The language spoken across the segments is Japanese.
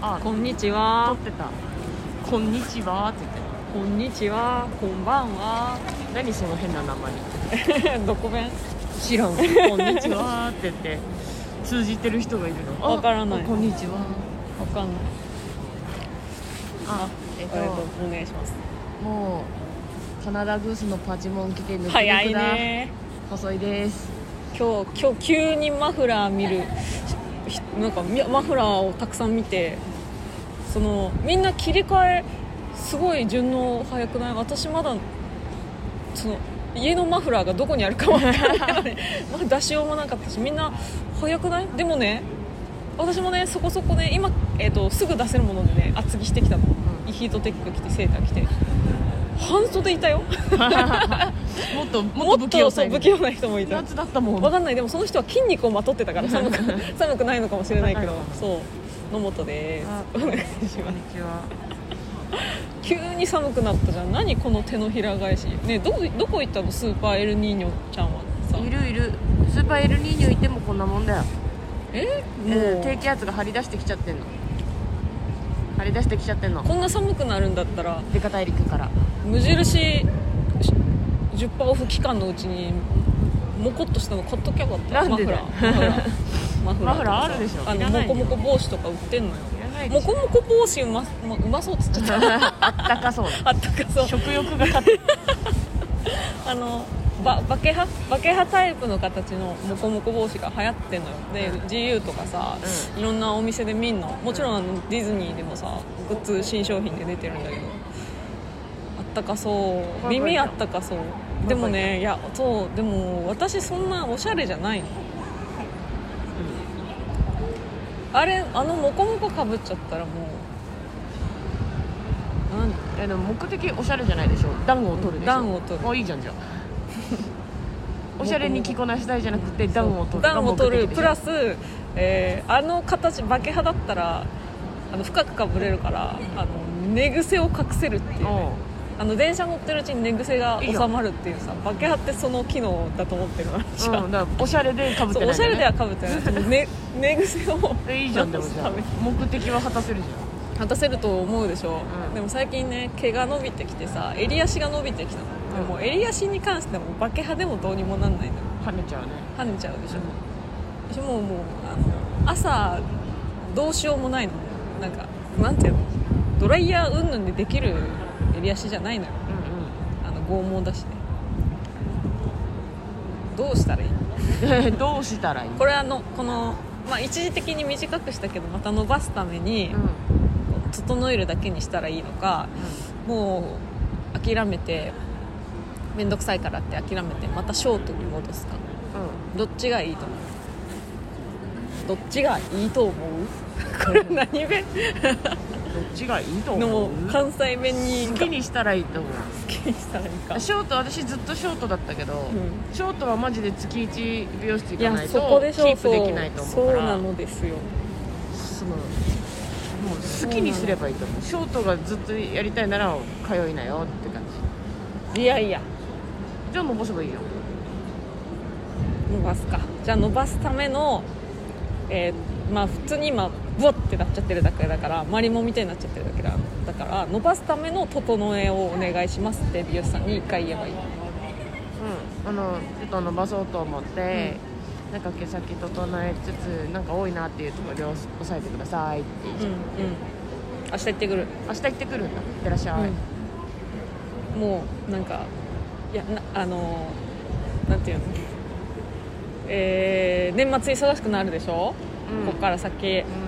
あこんにちは。撮ってた。こんにちは。って言ってこんにちは。こんばんは。何その変な名前。どこ弁？知らん。こんにちは。って言って通じてる人がいるの。わからない。こんにちは。わかんない。あえっと、お願いします。もうカナダグースのパチモン着て抜く早いね。細いです。今日今日急にマフラー見る。なんかマフラーをたくさん見てそのみんな切り替えすごい順応早くない？私まだその家のマフラーがどこにあるかもな まだ出しようもなかったしみんな早くない？でもね私もねそこそこね今、えー、とすぐ出せるものでね厚着してきたの、うん、ヒートテック着てセーター着て。半袖いたよ。もっともっと不器用そう不器用な人もいた。夏だったもん。分かんない。でもその人は筋肉をまとってたから 寒く寒くないのかもしれないけどそう野本です。こんにちは。急に寒くなったじゃん。何この手のひら返し。ねどどこ行ったの？スーパーエルニーニョちゃんはいるいる。スーパーエルニーニョいてもこんなもんだよ。え？もう、うん、低気圧が張り出してきちゃってんの。張り出してきちゃってんの。こんな寒くなるんだったら。デカ大陸から。無印10%オフ期間のうちにもこっとしたの買っときゃよかった。マフラー。マフラー。マフラーあるでしょ。あのモコモコ帽子とか売ってんのよ。もこもこ帽子うまうまそうっつっちゃった。あったかそう。あったかそう。食欲が勝って。あのババケハバケハタイプの形のモコモコ帽子が流行ってんのよ。で GU とかさ、うん、いろんなお店で見んの。もちろんあのディズニーでもさグッズ新商品で出てるんだけど。ったかそう。耳あったかそう。でもねいやそうでも私そんなおしゃれじゃないの、あれあのモコモコかぶっちゃったらもうなんえでも目的おしゃれじゃないでしょ。暖を取るでしょ。暖を取る。あいいじゃんじゃん おしゃれに着こなしたいじゃなくて暖を取る暖を取るプラス、えー、あの形化け派だったらあの深くかぶれるからあの寝癖を隠せるっていう、ね、あの電車乗ってるうちに寝癖が収まるっていうさバケハってその機能だと思ってるの、うん、だからおしゃれでかぶってない、ね、おしゃれではかぶってない、ね、寝癖を。いいじゃんでもじゃ 目的は果たせるじゃん。果たせると思うでしょ、うん、でも最近ね毛が伸びてきてさ襟足が伸びてきたの、でも襟足に関してもバケハでもどうにもなんないの跳ねちゃうね。跳ねちゃうでしょ、うん、私ももうあの朝どうしようもないのなんかなんていうの？ドライヤーうんぬんでできる襟足じゃないのよ、うんうん、あの剛毛だしね。どうしたらいい？どうしたらいい？これあのこの、まあ、一時的に短くしたけどまた伸ばすために、うん、整えるだけにしたらいいのか、うん、もう諦めて面倒くさいからって諦めてまたショートに戻すか、うん、どっちがいいと思う？どっちがいいと思う？これ何弁どっちがいいと思う？関西弁に。好きにしたらいいと思う。好きにしたらいいか。ショート私ずっとショートだったけど、うん、ショートはマジで月1美容室行かないとキープできないと思うから。そうなのですよ。そのもう好きにすればいいと思う。ショートがずっとやりたいなら通いなよって感じ。いやいや。じゃあ伸ばせばいいよ。伸ばすか。じゃあ伸ばすためのえー、まあ普通に今ブワッてなっちゃってるだけだからマリモみたいになっちゃってるだけだだから伸ばすための整えをお願いしますって美容師さんに1回言えばいい、うん、あのちょっと伸ばそうと思って、うん、なんか毛先整えつつなんか多いなっていうところで押さえてくださいって言う。じゃん、うん、うん、明日行ってくる。明日行ってくるんだ。いってらっしゃい、うん、もうなんかいやなあのなんていうの？えー、年末忙しくなるでしょ、うん、ここから先、うん。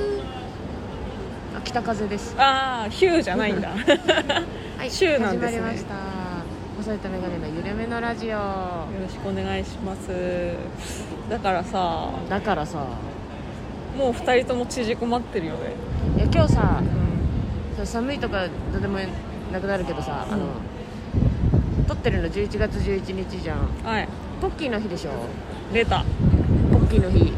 北風です。ああヒューじゃないんだ。はい シューなんですね。始まりました。細いとメガネのゆるめのラジオ。よろしくお願いします。だからさだからさ。もう二人とも縮こまってるよね。いや今日さ、うん、寒いとかどうでもなくなるけどさ、うん、あの撮ってるの11月11日じゃん。はい。ポッキーの日でしょ？出た。ポッキーの日。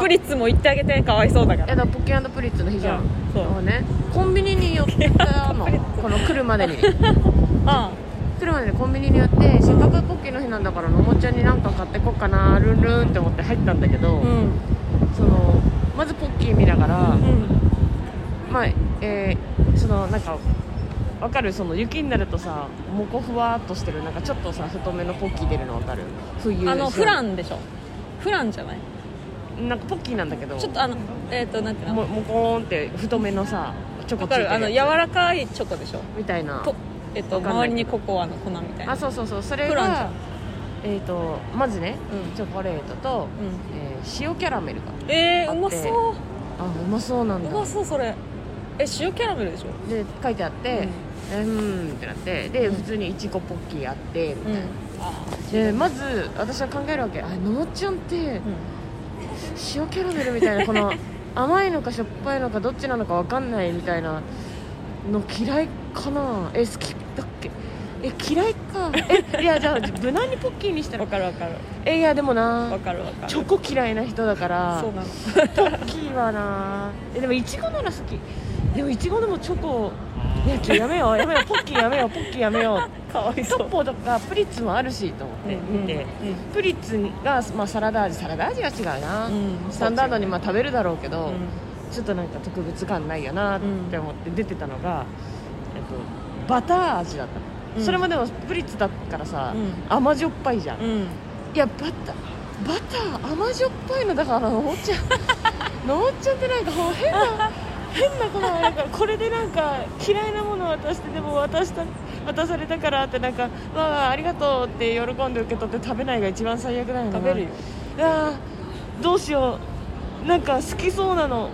プリッツも行ってあげてかわいそうだから。やだポッキープリッツの日じゃん、うんそう。ね。コンビニに寄ったの？この来るまでに。あ。来るまでにコンビニに寄ってせっかくポッキーの日なんだからのもちゃんになんか買ってこっかなルンルンって思って入ったんだけど、うん。うんそのまずポッキー見ながら、うん。まあえーそのなんかわかる？その雪になるとさもこふわーっとしてるなんかちょっとさ太めのポッキー出るのわかる？冬あのフランンでしょ。フランじゃない？なんかポッキーなんだけど。ちょっとあのえっ、となんていうの？ももこーんって太めのさチョコわかる？あの柔やらかいチョコでしょ？みたいな。とえっ、とわかんない周りにココアの粉みたいな。あそうそうそう。それフランじゃんがえっ、とまずね、うん。チョコレートと、うん。えー塩キャラメルがえー、うまそう。あうまそうなんだ。うまそうそれ。え塩キャラメルでしょ？で書いてあって、えー、うーんってなってで普通にいちごポッキーあってみたいな、でまず私は考えるわけ。あのもちゃんって塩キャラメルみたいなこの 甘いのかしょっぱいのかどっちなのか分かんないみたいなの嫌いかな？え好きだっけ？え嫌いか。えいやじゃあ無難にポッキーにしたらわかるわかる。えいやでもわなかるわかる。チョコ嫌いな人だからそうなの。ポッキーはな。えでもいちごなら好き。でもいちごでもチョコいやちょやめようやめよう。ポッキーやめようポッキーやめよう。かわいトッポとかプリッツもあるしと思って見て、うん。うん。プリッツが、まあ、サラダ味サラダ味は違うな、うんスタンダードにまあ食べるだろうけど、うん。ちょっとなんか特別感ないよなって思って出てたのが、えっと、バター味だったの、うん。それもでもプリッツだからさ、うん。甘じょっぱいじゃん、いうん。やバターバター甘じょっぱいのだからのもっちゃ んのもっちゃんってなんか変な変な子があるからこれでなんか嫌いなもの渡してでも渡した渡されたからってなんか「わあありがとう」って喜んで受け取って食べないが一番最悪だよな食べるよ。いやーどうしよう。なんか好きそうなの。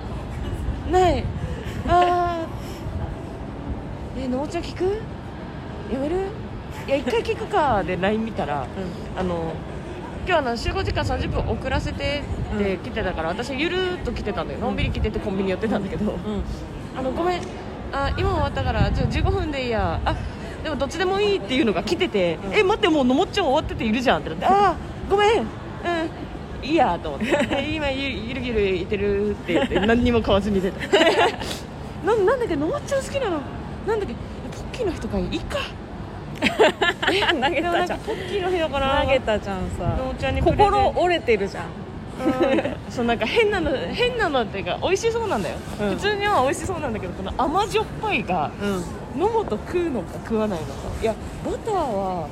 ない。あー。えのもちゃん聞く？やめる？いや一回聞くかで LINE 見たらあの今日あの集合時間30分遅らせてって来てたから、私ゆるーっと来てたんだよのんびり来ててコンビニ寄ってたんだけど、うん。あのごめん。あ今終わったからちょ15分でいいや。あでもどっちでもいいっていうのが来てて、うん。え待ってもうのもっちゃん終わってているじゃんってなってあごめん。うん。いいやと思って。で 今ゆゆるゆるいてるって言って何にも買わずに出た。ななんだっけのもっちゃん好きなの。なんだっけポッキーの日とかいいか 投げたじゃん。ポッキーの日だから。投げたじゃんさ。心折れてるじゃん。うん。そうなんか変なの変なのっていうか美味しそうなんだよ、うん。普通には美味しそうなんだけどこの甘じょっぱいがうん。飲むと食うのか食わないのか。いやバターは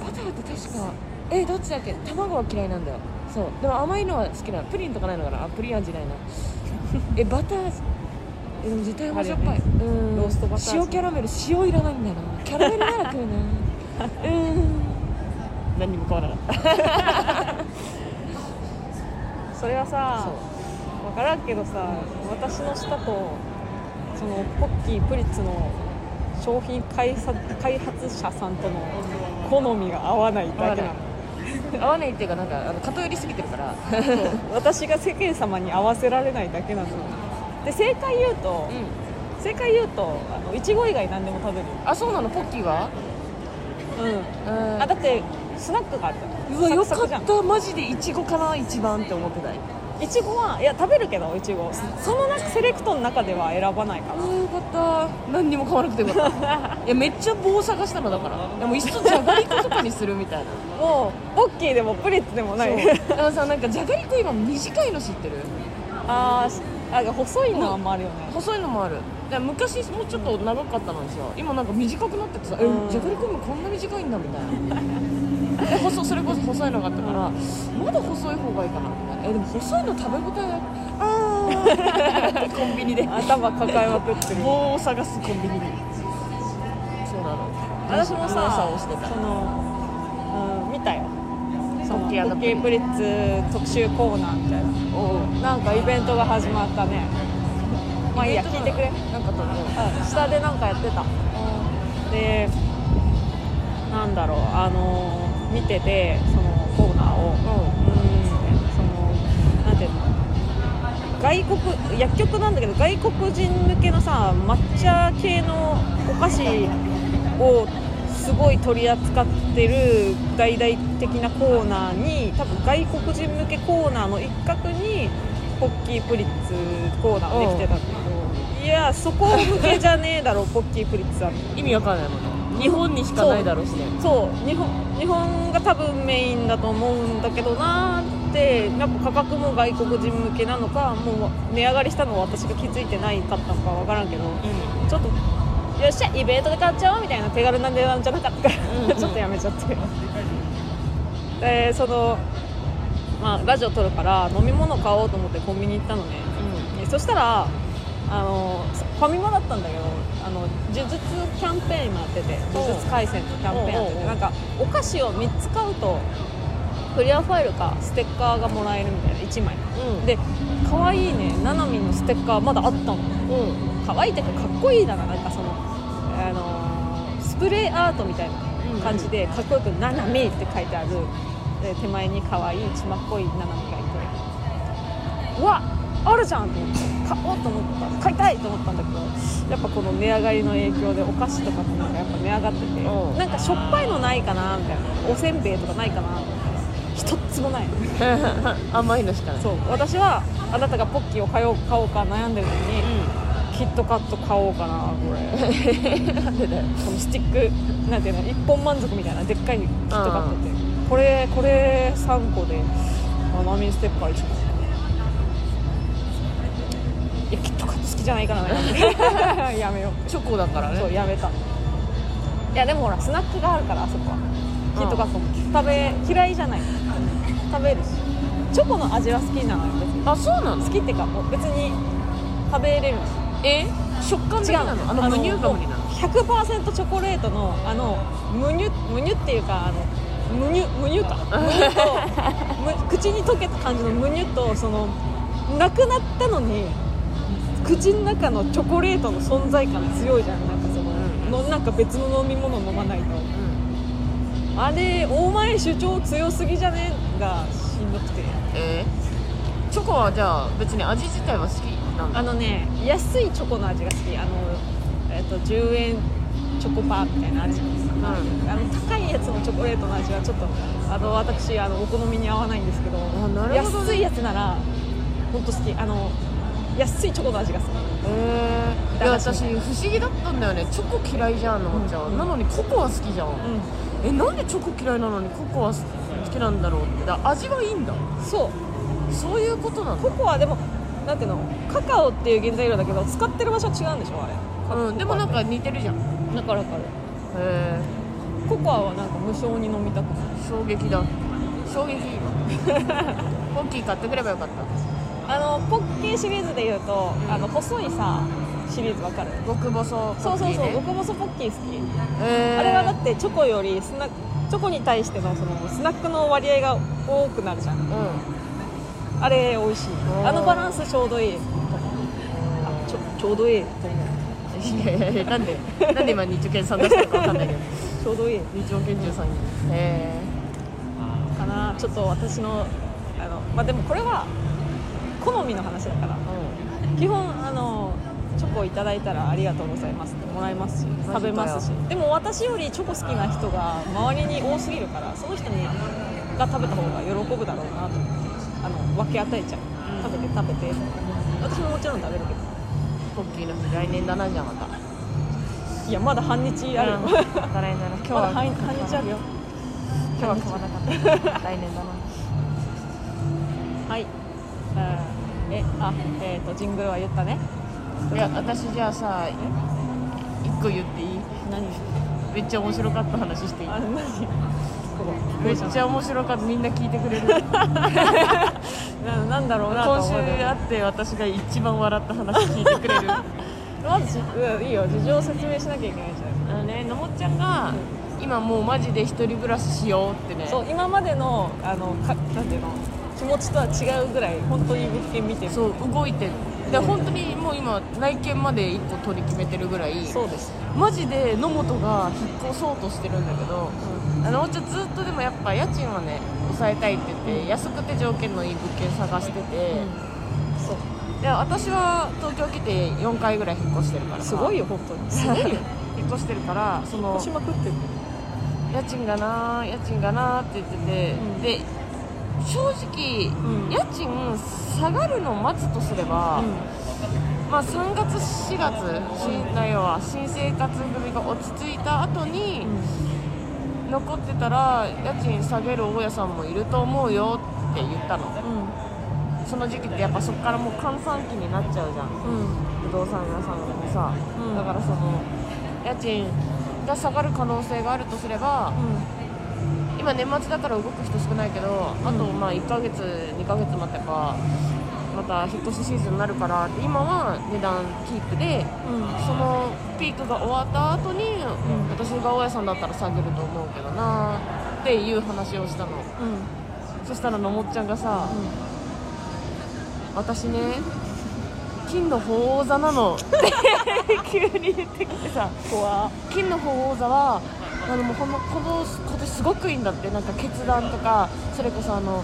バターって確かえどっちだっけ？卵は嫌いなんだよ。そう。でも甘いのは好きなの。プリンとかないのかな？あプリン味ないな。えバターえでも絶対甘じょっぱい、うん。ローストバター塩キャラメル塩いらないんだよな。キャラメルなら食うなうん。何にも買わなかったそれはさ分からんけどさ私の舌とそのポッキープリッツの商品開発開発者さんとの好みが合わないだけなの。合わないっていうかなんかあの偏りすぎてるから。そう。私が世間様に合わせられないだけなので正解言うと、うん。正解言うとあのいちご以外何でも食べる。あそうなの？ポッキーは？うん。うん。あだってスナックがあった。うわよかった。マジでいちごかな一番って思ってたい。いちごはいや食べるけどいちごその中セレクトの中では選ばないかあーよかった。何にも買わなくてよかったいやめっちゃ棒探したのだから。でもいっそじゃがりことかにするみたいな。なもうポッキーでもプリッツでもない。だからさなんかじゃがりこ今短いの知ってる？あーあ細いのもあるよね。細いのもある。で昔もうちょっと長かったのにさ今なんか短くなっててさ、うん。えじゃがりこ今こんな短いんだみたいな。で細それこそ細いのがあったからまだ細い方がいいかなみたいなえでも細いの食べ応えああ コンビニで。頭抱えまくってる。棒を探すコンビニで。そうなの。私もさ噂をしてたその、うん、見たよそのポポッキープリッツ特集コーナーみたいな。なんかイベントが始まったね。まあいいや聞いてくれ。なんかと思ううん。下でなんかやってた。でなんだろうあの見ててそのコーナーを。うん。そのなんていうの。外国薬局なんだけど外国人向けのさ抹茶系のお菓子をすごい取り扱ってる大々的なコーナーに多分外国人向けコーナーの一角にポッキープリッツコーナーができてたんだけど。いやそこ向けじゃねえだろポッキープリッツは意味わかんないもんね。日本にしかないだろうしねそう。日本日本が多分メインだと思うんだけどなーってやっぱ価格も外国人向けなのかもう値上がりしたのは私が気づいてないかったのかわからんけどちょっとよっしゃイベントで買っちゃおうみたいな手軽な値段じゃなかったからうんうん。ちょっとやめちゃって。でそのまあラジオ撮るから飲み物買おうと思ってコンビニ行ったのね。でそしたらあのファミマだったんだけどあの呪術キャンペーン今やってて呪術廻戦のキャンペーンやっててなんかお菓子を3つ買うとクリアファイルかステッカーがもらえるみたいな1枚。うん。うんで可愛いねななみんのステッカーまだあったの。うん。可愛いっていうかかっこいいだななんかそのスプレーアートみたいな感じでかっこよく「ななみ」って書いてあるで手前に可愛い血まっこいななみがいて。うわあるじゃんと思って。買おうと思った買いたいと思ったんだけどやっぱこの値上がりの影響でお菓子とかもなんかやっぱ値上がっててうん。なんかしょっぱいのないかなみたいなおせんべいとかないかな。一つもない 甘いのしかない。そう。私はあなたがポッキーを買おう買おうか悩んでる時に、キットカット買おうかなこれ。なんでだよ。このスティックなんていうの一本満足みたいなでっかいキットカットって。これこれ3個でナナミンステッカー1枚いやキットカット好きじゃないからな やめよう。チョコだからね。そうやめた。いやでもほらスナックがあるからあそこは。キットカットも。食べ嫌いじゃない。食べるし。チョコの味は好きなのよ別に。あそうなの？好きっていうかもう別に食べれるしえ食感的違う。あの無乳が無理なの？100%チョコレートのあの無乳無乳っていうかあの無乳無乳か。無乳とむ口に溶けた感じの無乳とそのなくなったのに口の中のチョコレートの存在感強いじゃん。なんかその,、のなんか別の飲み物飲まないと。あれ大前主張強すぎじゃね？がしんどくて。え？ーチョコはじゃあ別に味自体は好き？なんだあのね安いチョコの味が好き。あの、えっと10円チョコパーみたいなのあるじゃないですかうん。あの高いやつのチョコレートの味はちょっとあの私あのお好みに合わないんですけどあなるほどね。安いやつなら本当好き。あの安いチョコの味が好き。えー、私不思議だったんだよね。チョコ嫌いじゃんのもちゃん、うん。なのにココア好きじゃん、えなんでチョコ嫌いなのにココア好きなんだろうって。だ味はいいんだ。うんそう。そういうことなの？ココアでもなんていうの？カカオっていう原材料だけど使ってる場所は違うんでしょ？あれ。うんでもなんか似てるじゃん。へだからかる。えココアはなんか無償に飲みたくなる衝撃だ。衝撃。ポッキー買ってくればよかった。あのポッキーシリーズでいうと、うん。あの細いさシリーズわかる？極細ポそうそうそうッキーね極細ポッキー好き。えー、あれはだってチョコよりスナチョコに対してのそのスナックの割合が多くなるじゃん。うんあれ美味しい。ー。あのバランスちょうどいい。ちょちょうどいい。と思ういやいやいやなんで？なんで今日券さん出したのかわかんないけど。ちょうどいい。日常研究さんに。へかな。ちょっと私のあのまあでもこれは好みの話だから。え基本あのチョコいただいたらありがとうございますってもらいますし食べますし。でも私よりチョコ好きな人が周りに多すぎるからその人にが食べた方が喜ぶだろうなと。思ってあの分け与えちゃう。うん食べて食べて。私ももちろん食べるけど。ポッキーの日来年だなじゃあまた。いやまだ半日あるよ、うん。また来年だな今日は半半日あるよ。今日は買わなかった。来年だな。はい、うんえあえっ、とジングルは言ったね。いや私じゃあさ一個言っていい？何？めっちゃ面白かった話していい？あ何？めっちゃ面白かった。みんな聞いてくれる。な なんだろうなと今週思う会って私が一番笑った話聞いてくれる。まずじうんいいよ。事情を説明しなきゃいけないじゃん。あのねのもっちゃんが今もうマジで一人暮らししようってね。そう今までのあのかなんていうの？気持ちとは違うぐらい本当に物件見てる。そう動いてる。で本当にもう今内見まで一個取り決めてるぐらいそうです、マジで野本が引っ越そうとしてるんだけどあのもうちょっとずっとでもやっぱ家賃はね抑えたいって言って安くて条件のいい物件探してて、そう。で私は東京来て4回ぐらい引っ越してるから。さすごいよ本当に。すごいよ。引っ越してるからその押しまくってる家賃がな家賃がなって言ってて、うん。で正直、うん。家賃下がるのを待つとすれば、まあ、3月4月新は新生活組が落ち着いた後に、残ってたら家賃下げる大家さんもいると思うよって言ったの。その時期ってやっぱそこからもう閑散期になっちゃうじゃん。うん。不動産屋さんもさ、うん。だからその家賃が下がる可能性があるとすれば、今年末だから動く人少ないけど、あとまあ1ヶ月2ヶ月待てばまた引っ越しシーズンになるから今は値段キープでそのピークが終わった後に、私が大家さんだったら下げると思うけどなっていう話をしたの。そしたらのもっちゃんがさ、私ね金の鳳凰座なの。っ て急に言ってきてさ。怖。金の鳳凰座はあのもうほんのこの今年すごくいいんだって。なんか決断とかそれこそあの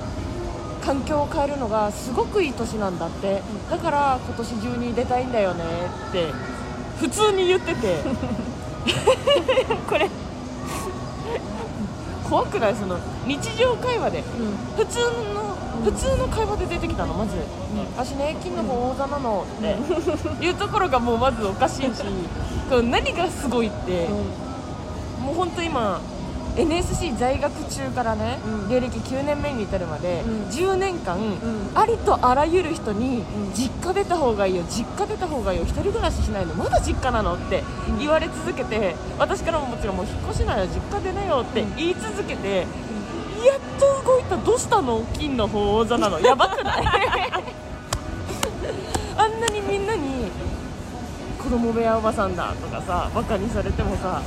環境を変えるのがすごくいい年なんだって。だから今年中に出たいんだよねって普通に言ってて。これ。怖くない？その日常会話で。普通の普通の会話で出てきたのまず「私ね金の鳳凰座なの」って。いうところがもうまずおかしいし何がすごいって。もう本当今 NSC 在学中からね、うん。芸歴9年目に至るまで、うん。10年間、ん。ありとあらゆる人に、ん。実家出た方がいいよ実家出た方がいいよ一人暮らししないのまだ実家なのって言われ続けて私からももちろんもう引っ越しなよ実家出なよって言い続けて、やっと動いたどうしたの？金の鳳凰座なの。やばくない？あんなにみんなに子供部屋おばさんだとかさバカにされてもさ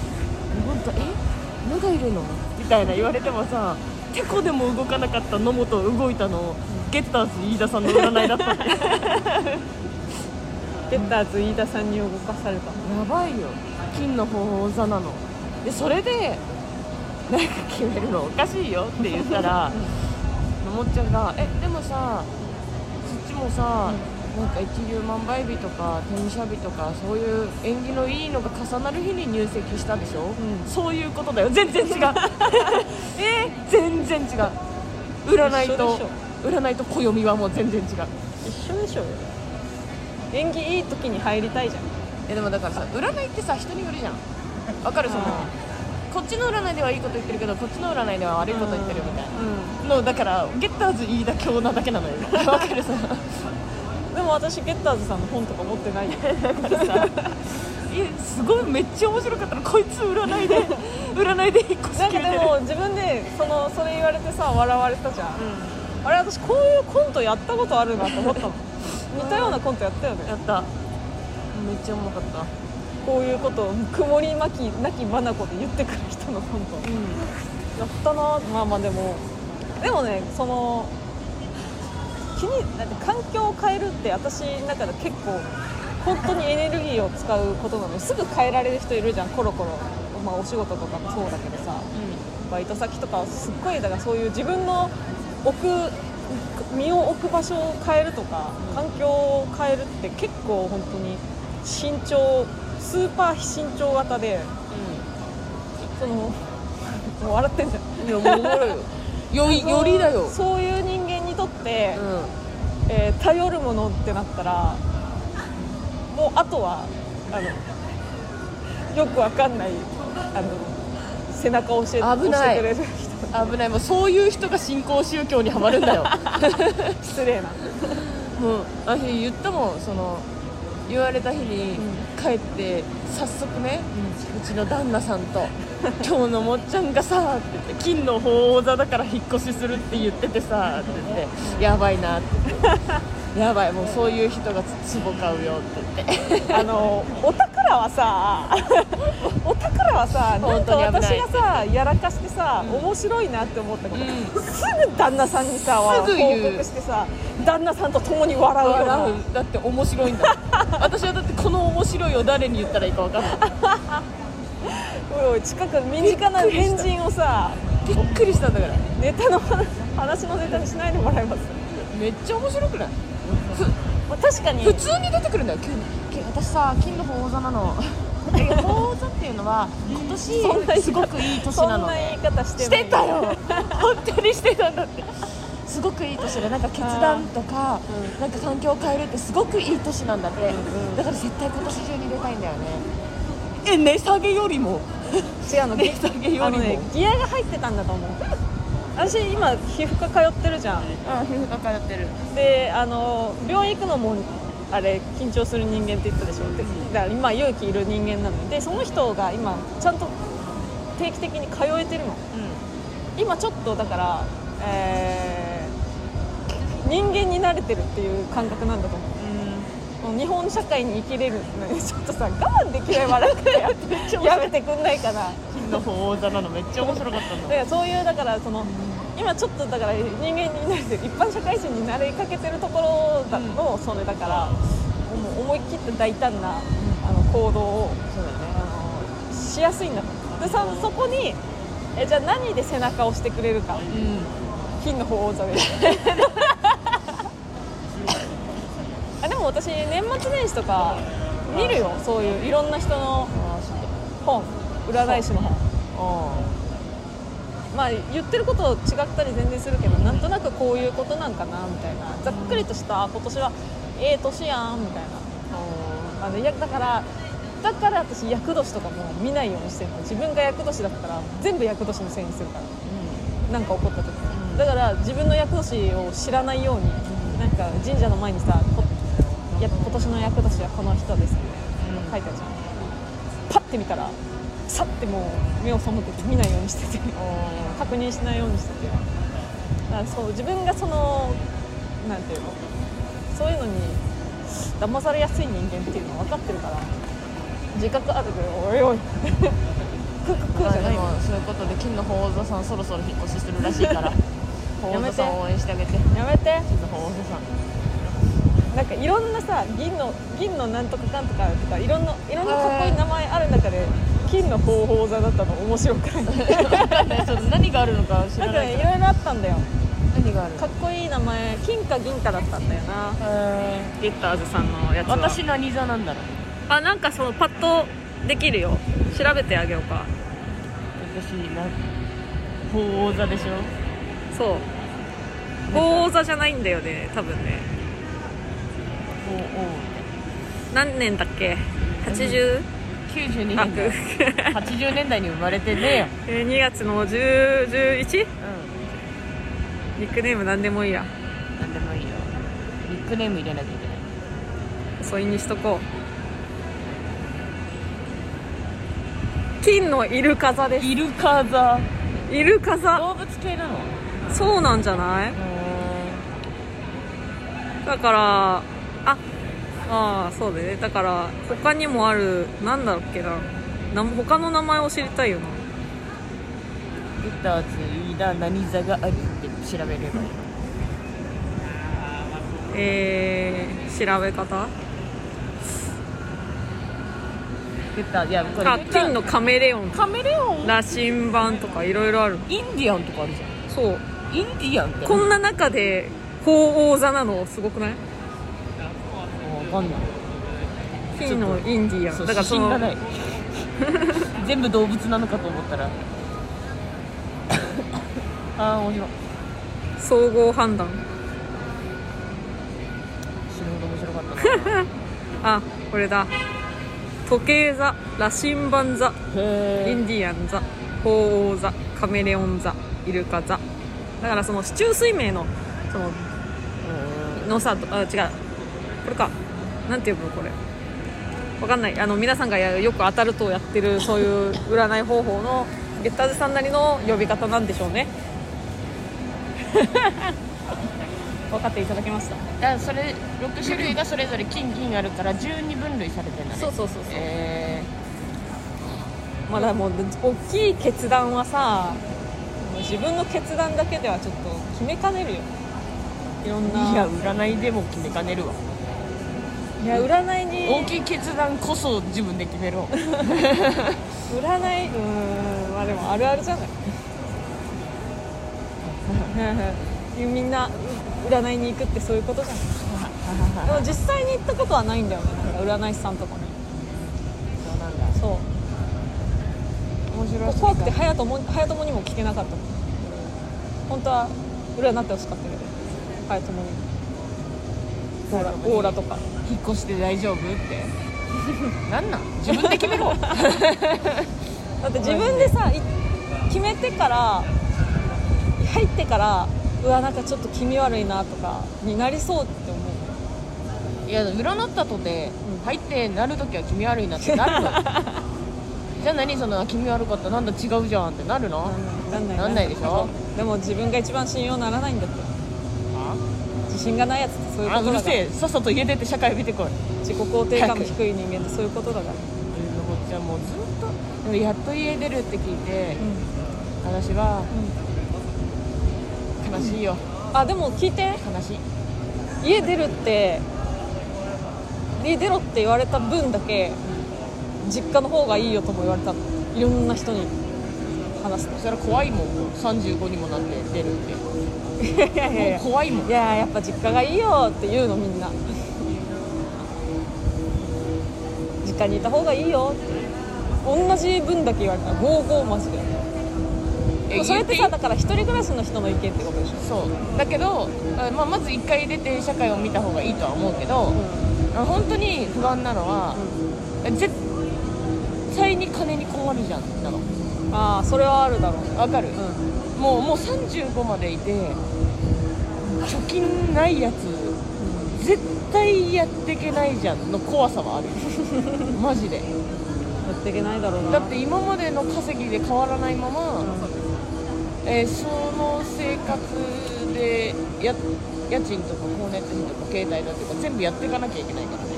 本当え？まだいるの？みたいな言われてもさてこでも動かなかった野本動いたの、ゲッターズ飯田さんの占いだったって。や ゲッターズ飯田さんに動かされたばいよ。金の鳳凰座なの。でそれでなんか決めるのおかしいよ。って言ったらのもっちゃんが「えでもさそっちもさ、なんか一粒万倍日とか転写日とかそういう縁起のいいのが重なる日に入籍したでしょ、ん。そういうことだよ。全然違う。え？全然違う。占いと占いと暦はもう全然違う。一緒でしょ。縁起いい時に入りたいじゃん。えでもだからさ占いってさ人によるじゃん。わかる？そのこっちの占いではいいこと言ってるけどこっちの占いでは悪いこと言ってるみたいな。のだからゲッターズ飯田京なだけなのよ。今 わかる？さでも私ゲッターズさんの本とか持ってない。よえすごいめっちゃ面白かったのこいつ占いで占いで引っ越しなんかでも自分でそのそれ言われてさ笑われたじゃん、あれ私こういうコントやったことあるなと思ったの似たようなコントやったよね。やった。めっちゃうまかった。こういうことを曇り巻きなき眼で言ってくる人のコント。やったな。まあまあでもでもねその気にだって環境を変えるって私の中で結構本当にエネルギーを使うことなの。ですぐ変えられる人いるじゃん。コロコロ、まあ、お仕事とかもそうだけどさバイト先とかはすっごいだからそういう自分の置く身を置く場所を変えるとか環境を変えるって結構本当に慎重スーパー非慎重型でそのもう笑ってんじゃん。いやもうよ。よりよりだよ。そういう人間うん。えー頼るものってなったらもうあとはあのよくわかんないあの背中を教えてくれる人。危ない。もうそういう人が新興宗教にはまるんだよ。失礼な。もう私言ったもんその言われた日にう帰って早速ね、うちの旦那さんと「今日のもっちゃんがさ」って言って「金の鳳凰座だから引っ越しするって言っててさ」って言って「やばいな」って言って「やばいもうそういう人が壺買うよ」って言って。あのお宝はさお宝はさなん本か私がさやらかしてさ、うん。面白いなって思ったこと、うん。すぐ旦那さんにさ報告してさ旦那さんと共に笑うよ笑う。だって面白いんだ私はだってこの面白いを誰に言ったらいいか分かんないおいおい近く身近な変人をさびっくりしたんだから。ネタの話話のネタにしないでもらえます？めっちゃ面白くない？まあ確かに。普通に出てくるんだよ急に。き私さ金の鳳凰座なの。え鳳凰座っていうのは今年すごくいい年そなんのねな言い方してしてたよ。本当にしてたんだって。すごくいい年でなんか決断とか、うんなんか環境を変えるってすごくいい年なんだって、んうん。だから絶対今年中に出たいんだよねえ値下げよりも？違うの。値下げよりも。ねギアが入ってたんだと思う。私今皮膚科通ってるじゃん。あ皮膚科通ってる。であの病院行くのもあれ緊張する人間って言ったでしょ。でだから今勇気いる人間なの。でその人が今ちゃんと定期的に通えてるの。今ちょっとだから、えー人間に慣れてるっていう感覚なんだと思う日本社会に生きれるのにちょっとさ我慢できない笑ってややめてくんないかな。金の鳳凰座なのめっちゃ面白かったの。だからそういうだからその今ちょっとだから人間に慣れ一般社会人になりかけてるところだのそれだから思い切って大胆なあの行動をそうだねあのしやすいんだと。でさそこにえじゃあ何で背中を押してくれるか。うん。金の鳳凰座であでも私年末年始とか見るよそういういろんな人の本。占い師の本。あまあ言ってること違ったり全然するけどなんとなくこういうことなんかなみたいな。ざっくりとしたあ今年はええ年やんみたいな。あのいやだからだから私厄年とかも見ないようにしてるの。自分が厄年だったら全部厄年のせいにするから。なんか起こった時。ん。だから自分の厄年を知らないようになんか神社の前にさこや今年の厄年はこの人ですみたいな書いてあるじゃん。パッて見たらさってもう目を背けて見ないようにしてて。確認しないようにしてて。だからそう自分がそのなんていうの？そういうのに騙されやすい人間っていうのは分かってるから自覚あるけどおいおい。クッククじゃない。そういうことで金の鳳凰座さんそろそろ引っ越しするらしいから。鳳凰座さん応援してあげて。金やめて。の鳳凰座さんなんかいろんなさ銀の銀のなんとかかんとかとかいろんないろんなかっこいい名前ある中で金の鳳凰座だったの面白くない。分かんない何があるのか知なんから。ないけどねいろいろあったんだよ。何があるかっこいい名前金か銀かだったんだよな。へゲッターズさんのやつーは。私何座なんだろう。あなんかそのパッとできるよ。調べてあげようか。私な鳳凰座でしょ？そう。鳳凰座じゃないんだよね多分ね何年だっけ？80? 92年代80年代に生まれてねえよ。えー2月の 1011? うニックネーム何でもいいや。ん何でもいいよ。ニックネーム入れなきゃいけない。そいにしとこう。金のイルカ座です。イルカ座。イルカ座。動物系なの？そうなんじゃない？だからあああそうだね。だから他にもあるなんだろっけな。な他の名前を知りたいよな。ギターズ飯田何座があるって調べればいいの？えー、調べ方？ギターいやこれあ金のカメレオン。カメレオン？羅針盤とかいろいろある。インディアンとかあるじゃん。そう。インディアンってこんな中で鳳凰座なの？すごくない？わかんない。金のインディアンだからそのがない。全部動物なのかと思ったら。ああ面白い。総合判断。死ぬほど面白かったな。あこれだ。時計座羅針盤座へインディアン座鳳凰座カメレオン座イルカ座。だからその市中水明のそののさあ違う。これかなんて呼ぶのこれ？わかんない。あの皆さんがやよく当たるとやってるそういう占い方法のゲッターズさんなりの呼び方なんでしょうね。分かっていただけました？だそれ6種類がそれぞれ金銀あるから12分類されてんだね。そうそうそうそう。えまあだもう大きい決断はさ自分の決断だけではちょっと決めかねるよ。いろんー、な。いや占いでも決めかねるわいや占いに。大きい決断こそ自分で決めろ。占いうーんまあでもあるあるじゃない。みんな占いに行くってそういうことじゃん。でも実際に行ったことはないんだよね。なんか占い師さんとかに。そうなんだ。そう。面白い怖くて隼人もにも聞けなかった。本当は占ってほしかったけど隼人もに。オーラオーラとか。引っ越して大丈夫って。なんなん？自分で決めろ。だって自分でさい決めてから入ってからうわなんかちょっと気味悪いなとかになりそうって思う。いや占ったとて、うん。入ってなるときは気味悪いなってなるの じゃあ何？その気味悪かった。なんだ？違うじゃんってなるの？なんないなんないでしょ？でも自分が一番信用ならないんだって自信がないやつってそういうことだから。せえ。さっさと家出て社会見てこい。自己肯定感の低い人間ってそういうことだから、じゃあもうずっとでもやっと家出るって聞いてうん。私は悲しいよ。あでも聞いて。悲しい。家出るって家出ろって言われた分だけ実家の方がいいよとも言われたの。いろんな人に話すそしたら怖いもん。35にもなって出るって。といやいやいや。いやもう怖いもん。いややっぱ実家がいいよって言うのみんな。実家にいた方がいいよ。って同じ分だけ言われた。らゴーゴーマジで。それってさだから一人暮らしの人の意見ってことでしょ。そう。だけど、あまあ、まず1回出て社会を見た方がいいとは思うけど、あ本当に不安なのは、絶対に金に困るじゃんなのああそれはあるだろうわかる、うもうもう35までいて貯金ないやつ絶対やっていけないじゃんの怖さはある。マジで。やっていけないだろうな。だって今までの稼ぎで変わらないまま、えーその生活でや家賃とか光熱費とか携帯だとか全部やっていかなきゃいけないからね。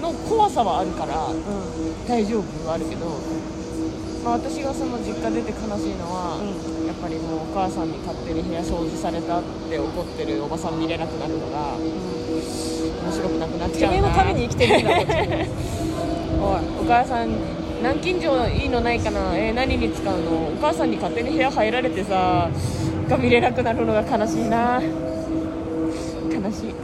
うの怖さはあるからんうん。大丈夫はあるけど、まあ、私がその実家出て悲しいのは、うやっぱりもうお母さんに勝手に部屋掃除されたって怒ってるおばさん見れなくなるのが面白くなくなっちてゃうな。めえのために生きてるんだ おい。お母さん南京錠いいのないかな？えー何に使うの？お母さんに勝手に部屋入られてさが見れなくなるのが悲しいな。悲しい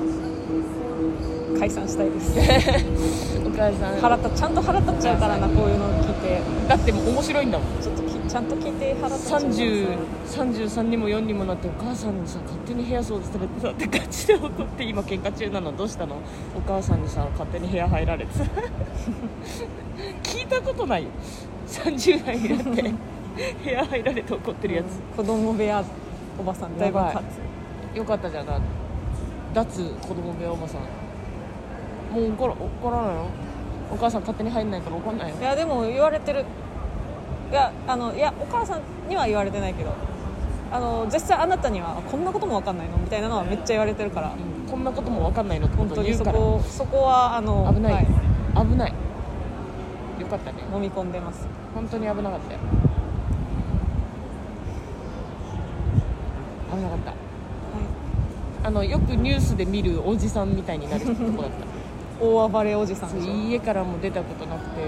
解散したいです。お母さん。腹立ちゃんと腹立っちゃうからなこういうの聞いて。だってもう面白いんだもん。ちょっときちゃんと聞いて腹立っちゃう。30 33にも4にもなってお母さんにさ勝手に部屋掃除されてたってガチで怒って今喧嘩中なの。どうしたの？お母さんにさ勝手に部屋入られて。さ聞いたことないよ。30代になって部屋入られて怒ってるやつ、子供部屋おばさん大爆発よかったじゃんな脱子供部屋おばさんもう怒ら怒らないの？お母さん勝手に入んないから怒んないよ。いやでも言われてる。いやあのいやお母さんには言われてないけどあの実際あなたにはこんなことも分かんないの？みたいなのはめっちゃ言われてるから。うんこんなことも分かんないの？ってこ本当にそこそこはあの危ない、はい。危ない。よかったね。飲み込んでます。本当に危なかったよ。危なかった。はあのよくニュースで見るおじさんみたいになるとこだった。い大暴れおじさんそうでしょ。家からも出たことなくて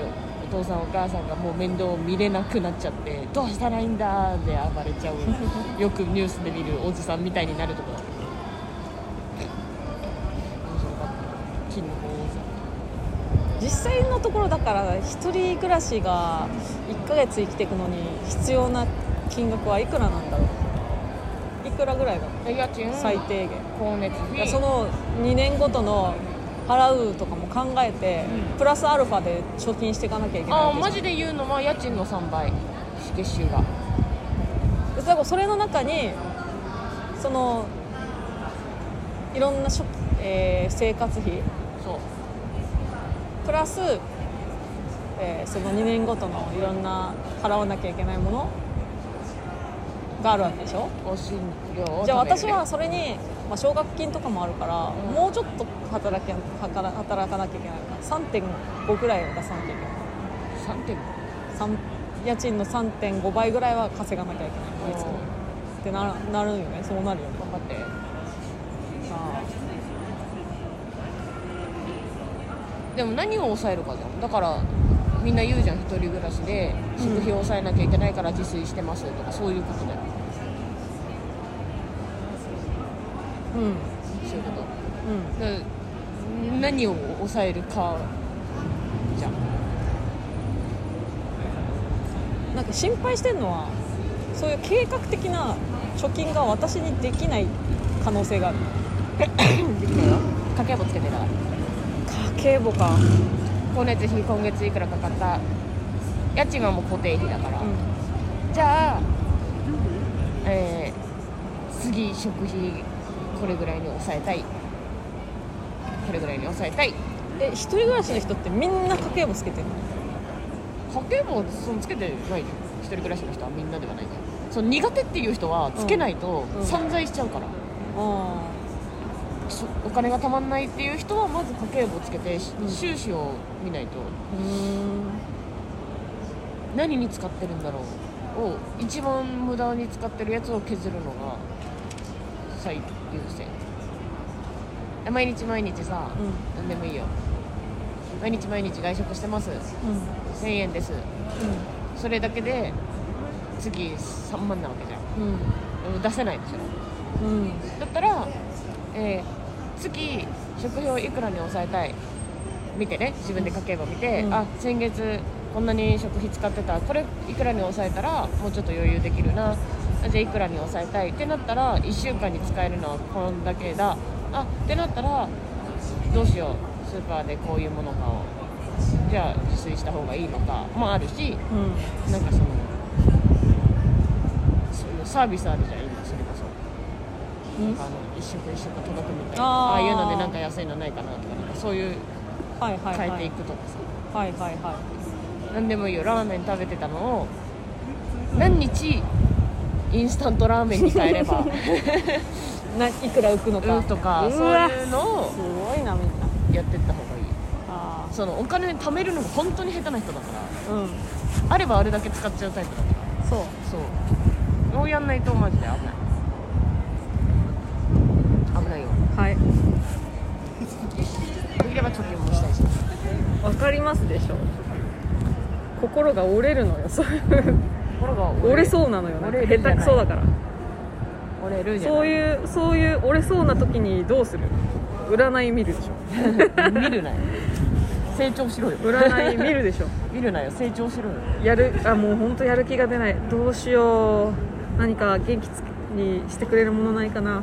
お父さんお母さんがもう面倒見れなくなっちゃってどうしたらいいんだで暴れちゃう よくニュースで見るおじさんみたいになるとこだ。った面白かった金の鳳凰さん実際のところだから一人暮らしが1ヶ月生きていくのに必要な金額はいくらなんだろう。いくらぐらいだ最低限。光熱その2年ごとの払うとかも考えて、うん。プラスアルファで貯金していかなきゃいけないあマジで言うのは家賃の3倍。月収が。だからそれの中にそのいろんなしょ、えー生活費。そう。プラス、えーその2年ごとのいろんな払わなきゃいけないものがあるわけでしょ？じゃあ私はそれに、まあ、奨学金とかもあるから、うん。もうちょっと働き働働かなきゃいけないから3.5ぐらいを出さなきゃいけない。3点三家賃の3.5倍ぐらいは稼がなきゃいけない毎月ってななるよね。そうなるよね。頑張って。あ。でも何を抑えるかじゃん。だからみんな言うじゃん。一人暮らしで食費を抑えなきゃいけないから自炊してますとかそういうことだようん。そういうこと。うん。何を抑えるかじゃん。なんか心配してるのはそういう計画的な貯金が私にできない可能性がある。できないよ家計簿つけてたから。家計簿か。光熱費今月いくらかかった。家賃はもう固定費だから、うじゃあ、えー次食費これぐらいに抑えたい。これぐらいに抑えたい。んえ一人暮らしの人ってみんな家計簿つけてるの？家計簿そのつけてない。じゃん一人暮らしの人はみんなではないじゃんその苦手っていう人はつけないとうん。散財しちゃうから、あそお金がたまんないっていう人はまず家計簿つけてしうん。収支を見ないと。あうん。何に使ってるんだろう。を一番無駄に使ってるやつを削るのが最優先え毎日毎日さ、うん。何でもいいよ。毎日毎日外食してます。うん。1000円です。それだけで月3万なわけじゃん。うん。出せないでしょ。うん。だったら、えー月食費をいくらに抑えたい？見てね。自分で家計簿見て、うん。あ先月こんなに食費使ってた。これいくらに抑えたらもうちょっと余裕できるな。あじゃあいくらに抑えたい？ってなったら1週間に使えるのはこんだけだ。あってなったらどうしよう。スーパーでこういうもの買おう。じゃあ自炊した方がいいのか。もあるしうん。なんかそのそういうサービスあるじゃん今それこそ。うん。あの一食一食届くみたいな。あー。ああいうのでなんか安いのないかなとかなんかそういう変えていくとかさ、はいはいは何でもいいよ。ラーメン食べてたのを何日インスタントラーメンに変えれば。い ないくら浮くのか。うんとかうそうわいうのをすごいなみんな。やってった方がいい。あそのお金貯めるのが本当に下手な人だから。あうん。あればあれだけ使っちゃうタイプだから。そう。そう。そうやんないとマジで危ない。危ないよ。はい。できれば貯金もしたいし。わかりますでしょ。心が折れるのよそういう心が折れそうなのよ。なんか下手くそだから。折れるじゃない。そういうそういう折れそうな時にどうする？占い見るでしょ。見るなよ。成長しろよ。占い見るでしょ。見るなよ。成長しろよ。やるあもう本当やる気が出ない。どうしよう。何か元気つにしてくれるものないかな。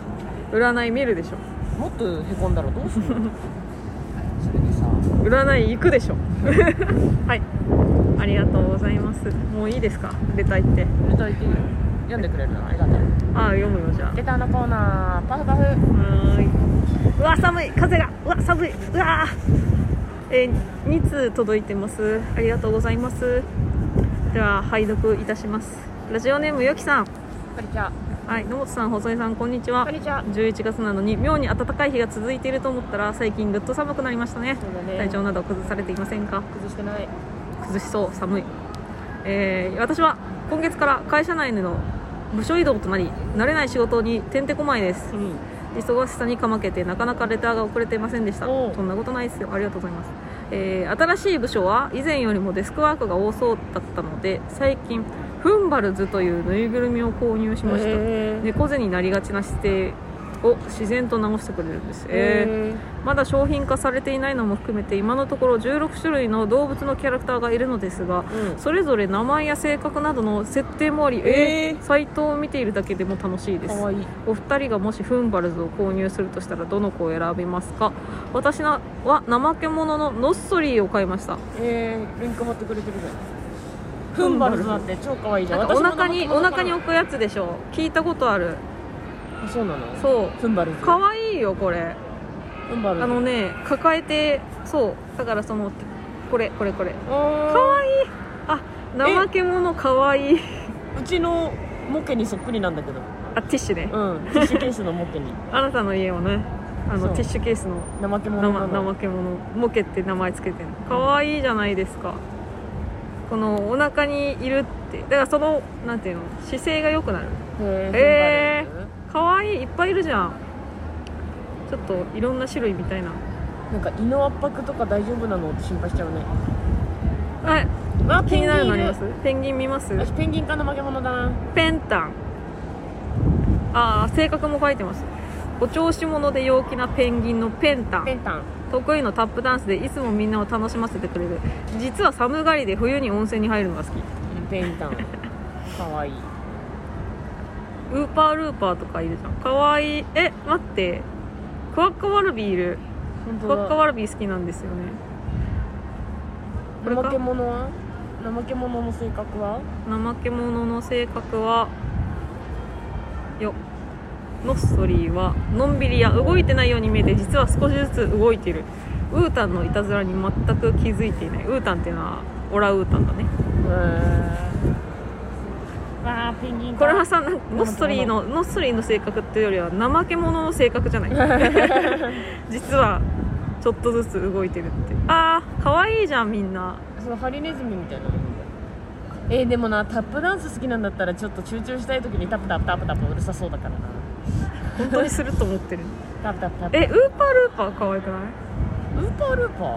占い見るでしょ。もっとへこんだらどうするの？それでさ。占い行くでしょ。はいありがとうございます。もういいですか？レター行って。レター言っていいよ読んでくれるのありがとう。ああ読むよじゃあ。レターのコーナーパフパフ。はーい。うわ寒い。風が。うわ寒い。うわえー、2通届いてます。ありがとうございます。では拝読いたします。ラジオネームよきさん。こんにちは。はい。野本さん細井さんこんにちは。こんにちは。11月なのに妙に暖かい日が続いていると思ったら最近ぐっと寒くなりましたね。ね。体調など崩されていませんか？崩してない崩しそう寒い、えー私は今月から会社内での部署移動となり慣れない仕事にてんてこまいです。うん。忙しさにかまけてなかなかレターが遅れていませんでした。そんなことないですよ。ありがとうございます、えー新しい部署は以前よりもデスクワークが多そうだったので最近フンバルズというぬいぐるみを購入しました、猫背になりがちな姿勢を自然と直してくれるんです、えーへまだ商品化されていないのも含めて今のところ16種類の動物のキャラクターがいるのですがーうん。それぞれ名前や性格などの設定もあり、えー。サイトを見ているだけでも楽しいです。お二人がもしフンバルズを購入するとしたらどの子を選びますか？私は怠け者のノッソリーを買いました。えー、リンク貼ってくれてるじゃん。フンバルズだって超可愛いじゃん。お腹にお腹に置くやつでしょ。聞いたことある。あそうなの？そう。フンバルズ？可愛いよこれ。フンバルズ？あのね抱えてそう。だからそのこれこれこれ。か可愛い。あ怠け者可愛い。うちのモケにそっくりなんだけど。あティッシュね。うん。ティッシュケースのモケに。あなたの家をね。あのティッシュケースの。怠け者怠け者。モケって名前つけてるの。可愛いじゃないですか。このお腹にいるって。だからそのなんていうの？姿勢が良くなる。へへ可愛いいっぱいいるじゃん。ちょっといろんな種類みたいな。なんか胃の圧迫とか大丈夫なのって心配しちゃうね。はいわ気になるのあります？ペンギン見ます？私ペンギンか怠け者だな。ペンタン。ああ性格も書いてます。お調子者で陽気なペンギンのペンタン。ペンタン。得意のタップダンスでいつもみんなを楽しませてくれる。実は寒がりで冬に温泉に入るのが好き。ペンタン。かわいいウーパールーパーとかいるじゃん。かわいい。え待って。クワッカワルビーいる。クワッカワルビー好きなんですよね。怠け者は？怠け者の性格は？怠け者の性格はよ。ノッソリーはのんびりや動いてないように見えて実は少しずつ動いてる。ウータンのいたずらに全く気づいていない。ウータンっていうのはオラウータンだね。へえこれはさノッソリーのノッソリーの性格っていうよりは怠け者の性格じゃない？実はちょっとずつ動いてるって。あー可愛いじゃんみんな。そのハリネズミみたいなの。えー、でもなタップダンス好きなんだったらちょっと集中したい時にタップタップタップタップうるさそうだからな。本当にすると思ってる？タップタップタップ。えウーパールーパー可愛くない？ウーパールーパー？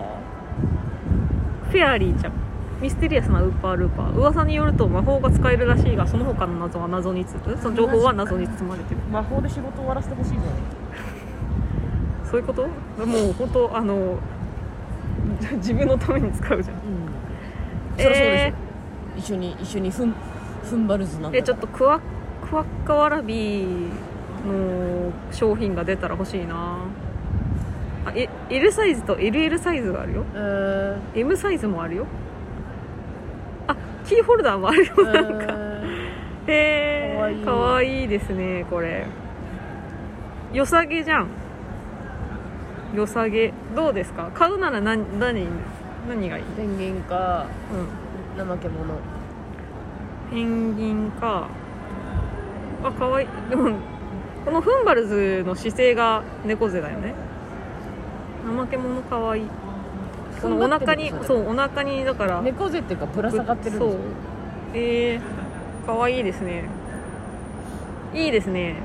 フェアリーちゃんミステリアスなウーパールーパー。噂によると魔法が使えるらしいがその他の謎は謎につその情報は謎に包まれてる。魔法で仕事終わらせてほしいじゃんそういうこと？もう本当あの 自分のために使うじゃん。うん。そりゃそうでしょ、え一緒に一緒にふんふんばるずなんー、だえちょっとクワクワッカワラビーの商品が出たら欲しいな。あえ L サイズと LL サイズがあるよ。え M サイズもあるよ。あキーホルダーもあるよー、なんか。えへえかわい。いですねこれ。良さげじゃん。良さげ。どうですか？買うなら何何何がいい、ー、ペンギンかうん、怠け者ペンギンか。あかわい。いでもこのフンバルズの姿勢が猫背だよね。怠け者かわいいこのお腹にそうお腹にだから猫背っていうかぶら下がってるんそうですよ。えー、かわいいですね。いいですね。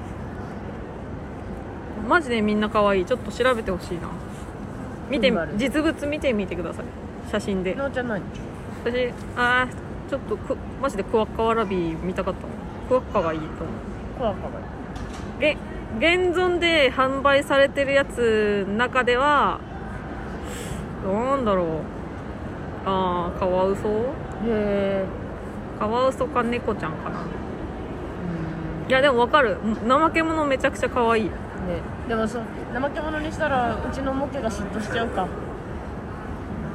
マジでみんなかわいい。ちょっと調べてほしいな。見て実物見てみてください。写真で。私あーちょっとくマジでクワッカワラビー見たかった。のクワッカがいいと思う。怖かわげ現存で販売されてるやつの中ではなんだろう。ああカワウソ？へえカワウソか猫ちゃんかな。いやでもわかる。怠け者めちゃくちゃ可愛い。ね。でもそう怠け者にしたらうちのモケが嫉妬しちゃうか。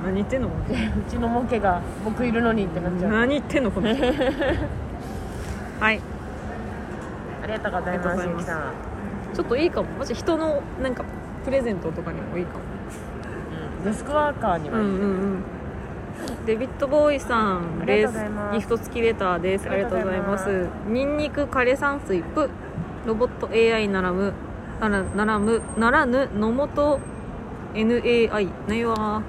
何言ってんの？うちのモケが僕いるのにってなっちゃう。何言ってんのこの人。はい。ありがとうございますちょっといいかも。もし人のなんかプレゼントとかにもいいかもデスクワーカーにはうんうんうん。デビッド・ボーイさんです。ギフト付きレターです。あありりがとうございます。ニンニク枯山水プロボット AI ならむならならむならぬ野本 NAI ないわ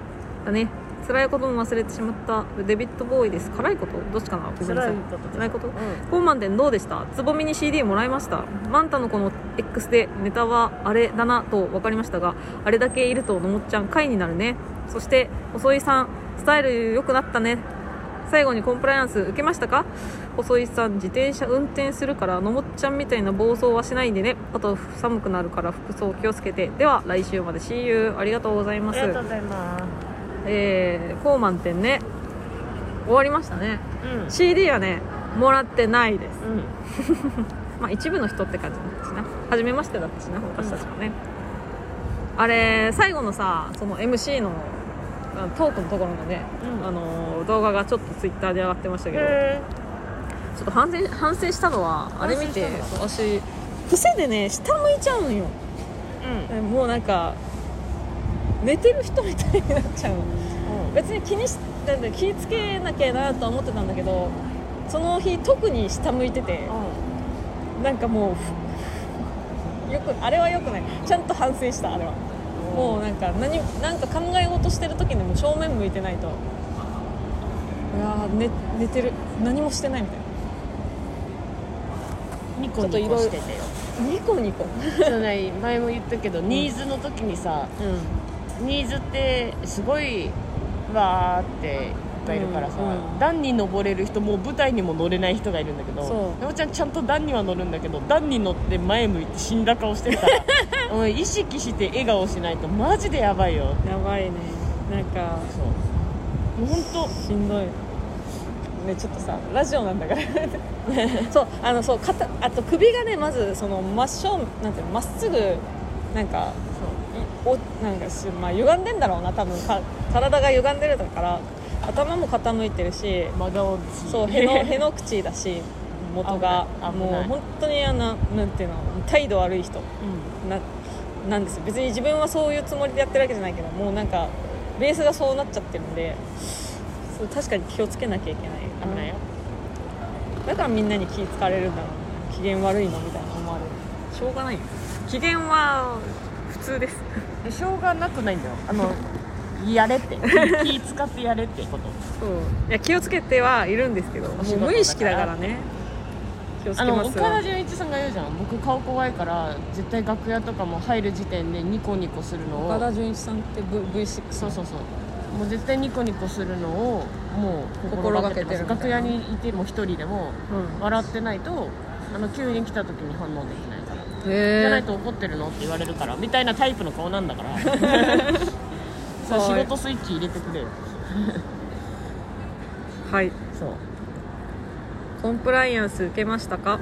だね辛いことも忘れてしまった。デビッド・ボーイです。辛いこと？どっちかな？ごめんなさい。辛いことです辛いこと？うん。コーマン店どうでした？つぼみに CD もらいました。マンタのこの X でネタはあれだなと分かりましたがあれだけいるとのもっちゃん回になるね。そして細井さんスタイル良くなったね。最後にコンプライアンス受けましたか？細井さん自転車運転するからのもっちゃんみたいな暴走はしないでね。あと寒くなるから服装気をつけて。では来週まで。See you ありがとうございあます。りがとうございまえー、コーマン店ね。終わりましたね。す CD はねもらってないです。うん。う んまあ一部の人って感じだったしな。初めましてだったしな私たちもね、あれ最後のさその MC のトークのところのね、うん。あの動画がちょっとツイッターで上がってましたけど。へちょっと反省反省したのはあれ見て私癖でね下向いちゃうんよ。えうん。もうなんか寝てる人みたいになっちゃうの。別に気にしなんだ気ぃつけなきゃなとは思ってたんだけどその日特に下向いててなんかもうよくあれはよくない。ちゃんと反省したあれは。もうなんか何なんか考え事してる時にも正面向いてないと。いやー寝寝てる。何もしてないみたいニコニコしててよ。なニコニコ。前も言ったけど、ニーズの時にさうニーズってすごいわーってぱいいるからさ、うんうん。段に登れる人もう舞台にも乗れない人がいるんだけどそう。山ちゃんちゃんと段には乗るんだけど段に乗って前向いて死んだ顔してる 意識して笑顔しないとマジでやばいよ。やばいね。なんかそう。もう本当しんどい。ねちょっとさラジオなんだから。そうあのそう肩あと首がねまずその真正なんていうのまっすぐなんかいおなんかし、まあ、歪んでんだろうな多分。か体が歪んでるだから頭も傾いてるし真顔つそうへの への口だし元が。もう本当にあのなんていうの態度悪い人。うん。ななんですよ。別に自分はそういうつもりでやってるわけじゃないけどもうなんかベースがそうなっちゃってるんでそう確かに気をつけなきゃいけない。危ないよ。だからみんなに気使われるんだろう。な機嫌悪いのみたいな思われる。しょうがないよ。機嫌は普通ですでしょうがなくないんだよ。あのやれって。気使ってやれってこと。そう。いや気をつけてはいるんですけどもう無意識だからね。気をつあのけます岡田准一さんが言うじゃん。僕顔怖いから絶対楽屋とかも入る時点でニコニコするのを。岡田准一さんって v V6 そうそうそう。もう絶対ニコニコするのをもう心がけてる楽屋にいても一人でもうん。笑ってないとあの急に来た時に反応できないじゃないと怒ってるの？って言われるからみたいなタイプの顔なんだから。そう仕事スイッチ入れてくれよ。はい。そう。コンプライアンス受けましたか？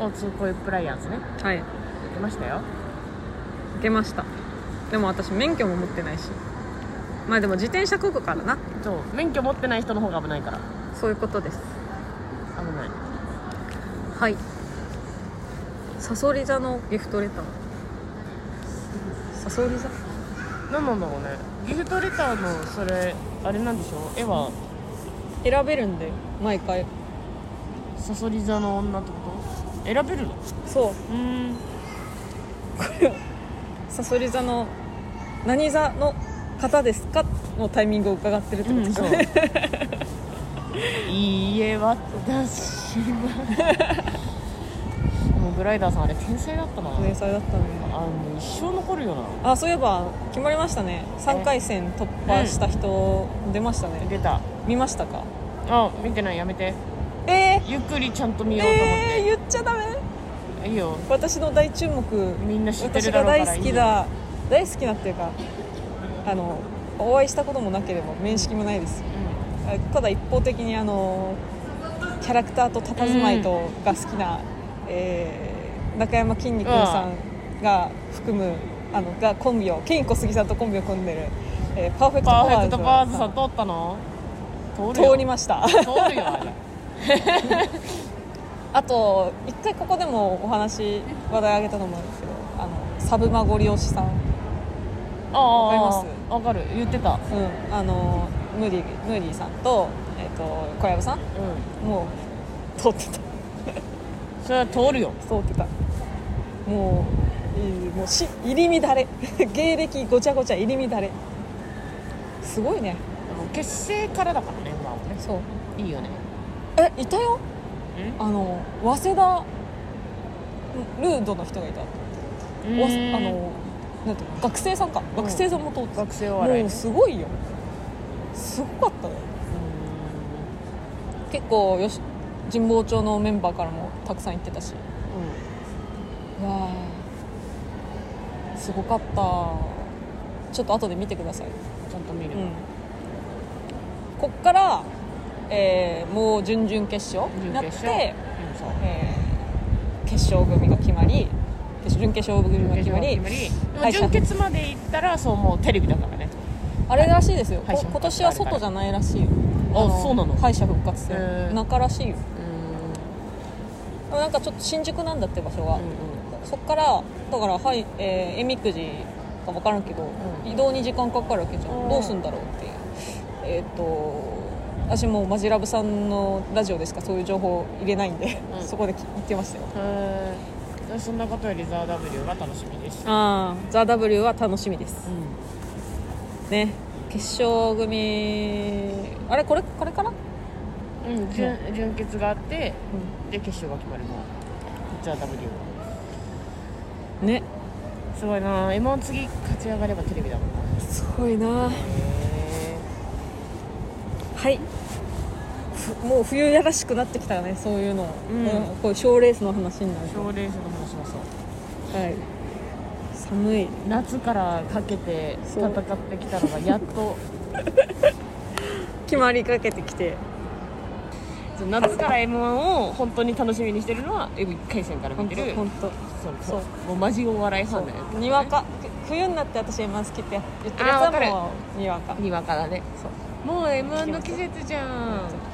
交通コイプライアンスね。はい。受けましたよ。受けました。でも私免許も持ってないし。まあでも自転車こぐからな。そう。免許持ってない人の方が危ないから。そういうことです。危ない。はいサソリ座のギフトレター。サソリ座？何なんだろうね。ギフトレターのそれあれなんでしょ？う絵は選べるんで毎回。サソリ座の女ってこと？選べるの？そう。うーんサソリ座の何座の方ですかのタイミングを伺ってるってことですよね、いいえ私はグライダーさんあれ天才だったな。天才だったね。あもう一生残るよな。あそういえば決まりましたね。3回戦突破した人出ましたね。出た。見ましたか？あ見てないやめて。えゆっくりちゃんと見ー、ようと思っえー、言っちゃダメ？て、いいよ。私の大注目みんな知って私るだろうからが大好きだ大好きなっていうかあのお会いしたこともなければ面識もないです。いいよあただ一方的にあのキャラクターと佇まいとが好きな、えー中山きんに君さんが含むあのがコンビをケイン小杉さんとコンビを組んでる、えーパーフェクトパパーズトパワーズさん通ったの？通りました。通るよあれ。あと一回ここでもお話話題あげたと思うんですけどあのサブマゴリ推しさん。ああわかります？わかる。言ってた。うん、あのムーディムーディさんと,、えー、と小籔さんうん。もう通ってたそれは通るよ。通ってた。もうもうし入り乱れ。芸歴ごちゃごちゃ入り乱れ。すごいね。結成からだからねまあね。そう。いいよね。えいたよ？ん？あの早稲田ルードの人がいた。わあのなんていうの？学生さんか。学生さんも通ってた、学生お笑いもうすごいよ。すごかったよ。結構よし神保町のメンバーからもたくさん行ってたし。うわあすごかった。ちょっと後で見てください、んちゃんと見るうん、こっから、えーもう準々決勝になって、えー決勝組が決まり決準決勝組が決まり準決まで行ったらそうもうテレビだからね。あれらしいですよ、今年は外じゃないらしいよ。あそうなの？敗者復活戦。中らしいよなんかちょっと新宿なんだって場所が、んうん。そっからだからはいえー、えみくじか分からんけど、うん。移動に時間かかるわけじゃん、うん。どうすんだろうっていう。えっ、と私もうマジラブさんのラジオでしかそういう情報入れないんで、うん。そこでき言ってましたよ。そんなことよりザー W が楽しみです。ああ「ザ・ w は楽しみです。うね。決勝組あれこれこれかな、ん、うん、準準決があってで決勝が決まるの。ザー。W ね。すごいな。m 1次勝ち上がればテレビだもんな。すごいな。へはい。ふもう冬やらしくなってきたよねそういうの、うん。こういう賞レースの話になると。賞レースの話もそう。はい。寒い。夏からかけて戦ってきたのがやっと。決まりかけてきて夏から m 1を本当に楽しみにしてるのは1回戦から見本てる当本当。そうそう。もうマジお笑いファンだよ。にわか。ふ冬になって私 M1 好きって言ってるやつはもうにわか。にわかだね。そう。もう m 1の季節じゃん。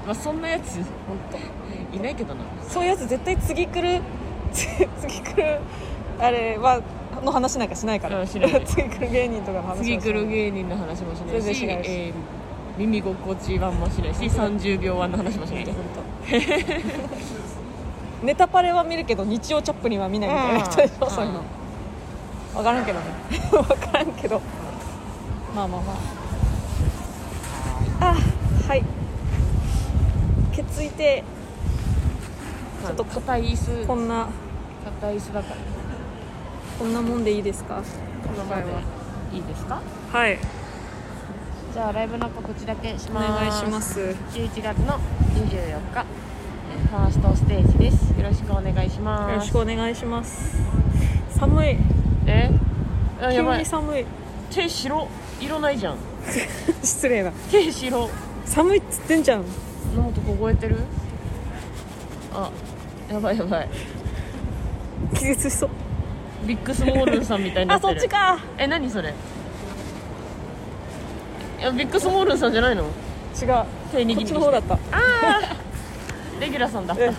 まあそんなやつ本当。いないけどな。そういうやつ絶対次来る 次来るあれはの話なんかしないから、うんしない 次来る芸人とかの話次来る芸人の話もしないし。えー耳心地版もしないし30秒版の話もしない本当。ネタパレは見るけど日曜チャップリンは見ないみたいな人でしょ、うんそういうの。分からんけどね。分からんけど。まあまあまあ。あはい。ケツいてちょっと硬い椅子。こんな。硬い椅子だから。こんなもんでいいですか？この前は。いいですか？はいじゃあライブの告知だけしおます。願いします。11月の24日えーファーストステージです。よろしくお願いします。よろしくお願いします。寒い。え？あ急やばい。に寒い。手白。色ないじゃん。失礼な。手白。寒いっつってんじゃん。野本凍えてる？あやばいやばい。気絶しそう。ビッグスモールンさんみたいになあってる。そっちか。え何それ？いやビッグスモールンさんじゃないの？違う。手こ握りっちの方だった。レギュラーさんだ。え。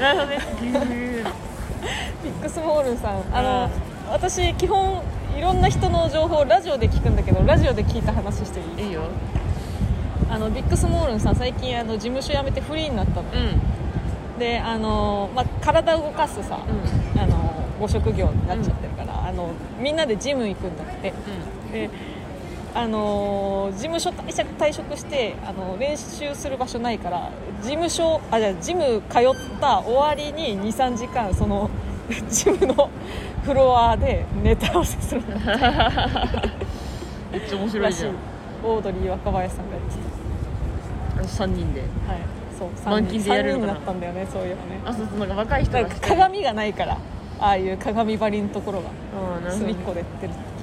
なるほどね。ビッグスモールンさん。あの、私基本いろんな人の情報をラジオで聞くんだけどラジオで聞いた話していい？いいよ。あのビッグスモールンさん最近あの事務所辞めてフリーになったの。うん。であの、まあ、体を動かすさ、うん。あのご職業になっちゃってるから、あのみんなでジム行くんだって。であの事務所退職してあの練習する場所ないから事務所あじゃあジム通った終わりに23時間その ジムのフロアでネタ合わせする。めっちゃ面白いいじゃん。オードリー若林さんが言って3人で。たはい。そう満3人勤でやるのかな。三人になったんだよねそういえばね。あそうそうなんか若い人が鏡がないからああいう鏡張りのところが隅っこでやってる。って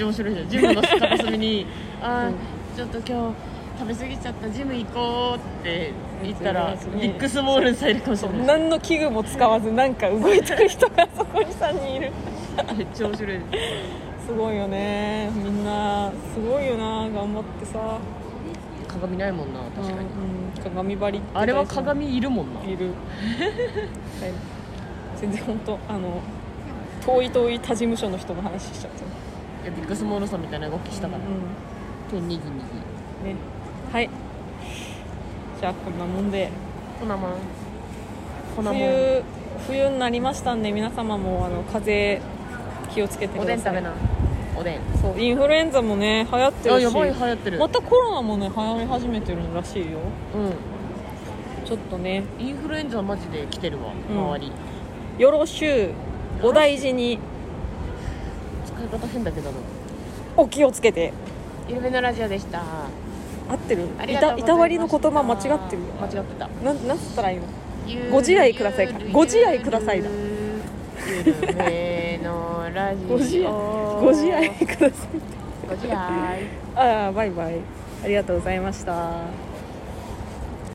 ちゃ面白いじゃん。ジムの片隅に。あー、うん。ちょっと今日食べ過ぎちゃった。ジム行こうって言ったら別にビッグスモールンさんいるかもしれない。何の器具も使わずなんか動いてる人がそこに3人いる。めっちゃ面白い。すごいよね。みんなすごいよな。頑張ってさ。鏡ないもんな確かに、うん鏡張りってあれは鏡いるもんな。いる。はい。全然本当あの遠い遠い他事務所の人の話しちゃったいやビッグスモールンさんみたいな動きしたから、う手にぎにぎんね。はい。じゃあこんなもんで。こんなもん。こんなもん。冬冬になりましたんで皆様もあの風邪気をつけてくおださい。でん食べな。おでん。そうインフルエンザもね流行ってるし。あやばい流行ってる。またコロナもね流行り始めてるらしいよ。うちょっとね。んインフルエンザマジで来てるわうん。周り、よろしゅうお大事に使い方変だけどな。お気をつけて。ゆるめのラジオでした。合ってる？ありがとうございましたいたわりの言葉間違ってるよ。間違ってた。なんなんつったらいいの？ゆるご自愛くださいか？ゆるご自愛くださいだ。ゆるめのラジオ。ご自愛。ご自愛ください。ご自愛。ああバイバイ。ありがとうございました